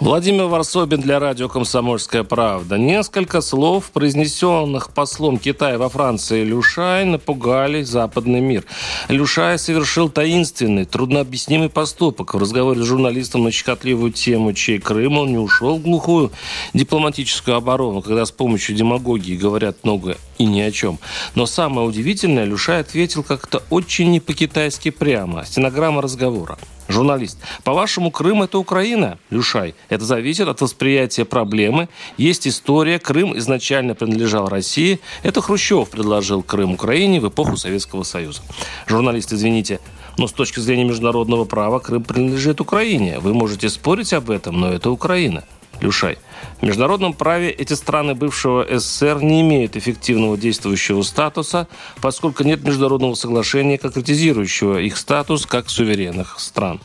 Владимир Варсобин для радио «Комсомольская правда». Несколько слов, произнесенных послом Китая во Франции Люшай, напугали западный мир. Люшай совершил таинственный, труднообъяснимый поступок. В разговоре с журналистом на щекотливую тему «Чей Крым?» он не ушел в глухую дипломатическую оборону, когда с помощью демагогии говорят много и ни о чем. Но самое удивительное, Люшай ответил как-то очень не по-китайски прямо. Стенограмма разговора. Журналист. По-вашему, Крым – это Украина? Люшай. Это зависит от восприятия проблемы. Есть история. Крым изначально принадлежал России. Это Хрущев предложил Крым Украине в эпоху Советского Союза. Журналист, извините, но с точки зрения международного права Крым принадлежит Украине. Вы можете спорить об этом, но это Украина. Люшай. В международном праве эти страны бывшего СССР не имеют эффективного действующего статуса, поскольку нет международного соглашения, конкретизирующего их статус как суверенных стран.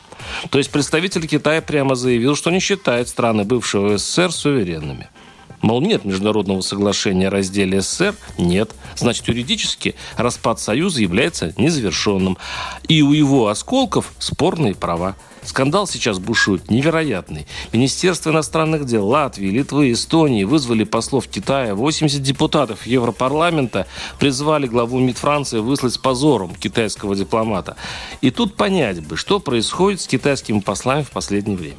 То есть представитель Китая прямо заявил, что не считает страны бывшего СССР суверенными. Мол, нет международного соглашения о разделе СССР? Нет. Значит, юридически распад Союза является незавершенным. И у его осколков спорные права. Скандал сейчас бушует невероятный. Министерство иностранных дел Латвии, Литвы, Эстонии вызвали послов Китая. 80 депутатов Европарламента призвали главу МИД Франции выслать с позором китайского дипломата. И тут понять бы, что происходит с китайскими послами в последнее время.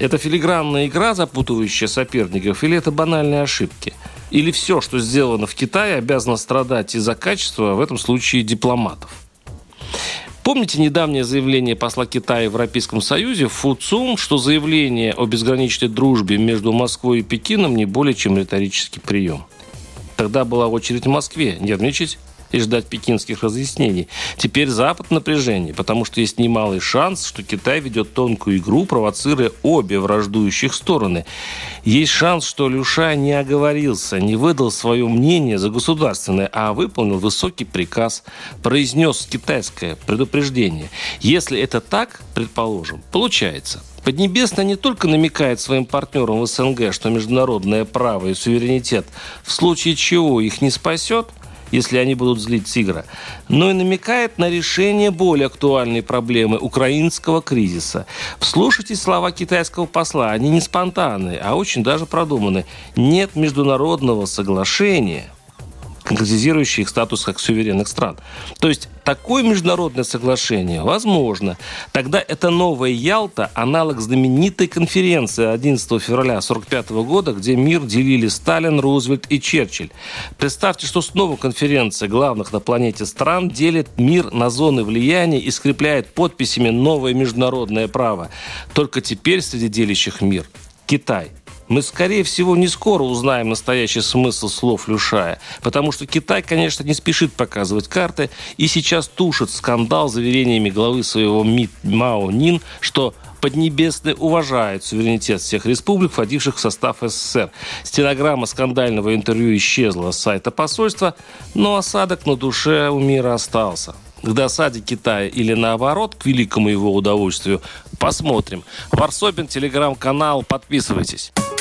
Это филигранная игра, запутывающая соперников, или это банальные ошибки? Или все, что сделано в Китае, обязано страдать из-за качества, в этом случае, дипломатов? Помните недавнее заявление посла Китая в Европейском Союзе Фу Цум, что заявление о безграничной дружбе между Москвой и Пекином не более чем риторический прием? Тогда была очередь в Москве нервничать и ждать пекинских разъяснений. Теперь Запад напряжение, потому что есть немалый шанс, что Китай ведет тонкую игру, провоцируя обе враждующих стороны. Есть шанс, что Люша не оговорился, не выдал свое мнение за государственное, а выполнил высокий приказ, произнес китайское предупреждение. Если это так, предположим, получается – Поднебесная не только намекает своим партнерам в СНГ, что международное право и суверенитет в случае чего их не спасет – если они будут злить тигра, но и намекает на решение более актуальной проблемы украинского кризиса. Вслушайтесь слова китайского посла, они не спонтанные, а очень даже продуманы. Нет международного соглашения – конкретизирующий их статус как суверенных стран. То есть такое международное соглашение возможно. Тогда это новая Ялта, аналог знаменитой конференции 11 февраля 1945 года, где мир делили Сталин, Рузвельт и Черчилль. Представьте, что снова конференция главных на планете стран делит мир на зоны влияния и скрепляет подписями новое международное право. Только теперь среди делящих мир Китай – мы, скорее всего, не скоро узнаем настоящий смысл слов Люшая, потому что Китай, конечно, не спешит показывать карты и сейчас тушит скандал заверениями главы своего МИД Мао Нин, что Поднебесный уважает суверенитет всех республик, входивших в состав СССР. Стенограмма скандального интервью исчезла с сайта посольства, но осадок на душе у мира остался к досаде Китая или наоборот, к великому его удовольствию, посмотрим. Варсобин, телеграм-канал, подписывайтесь.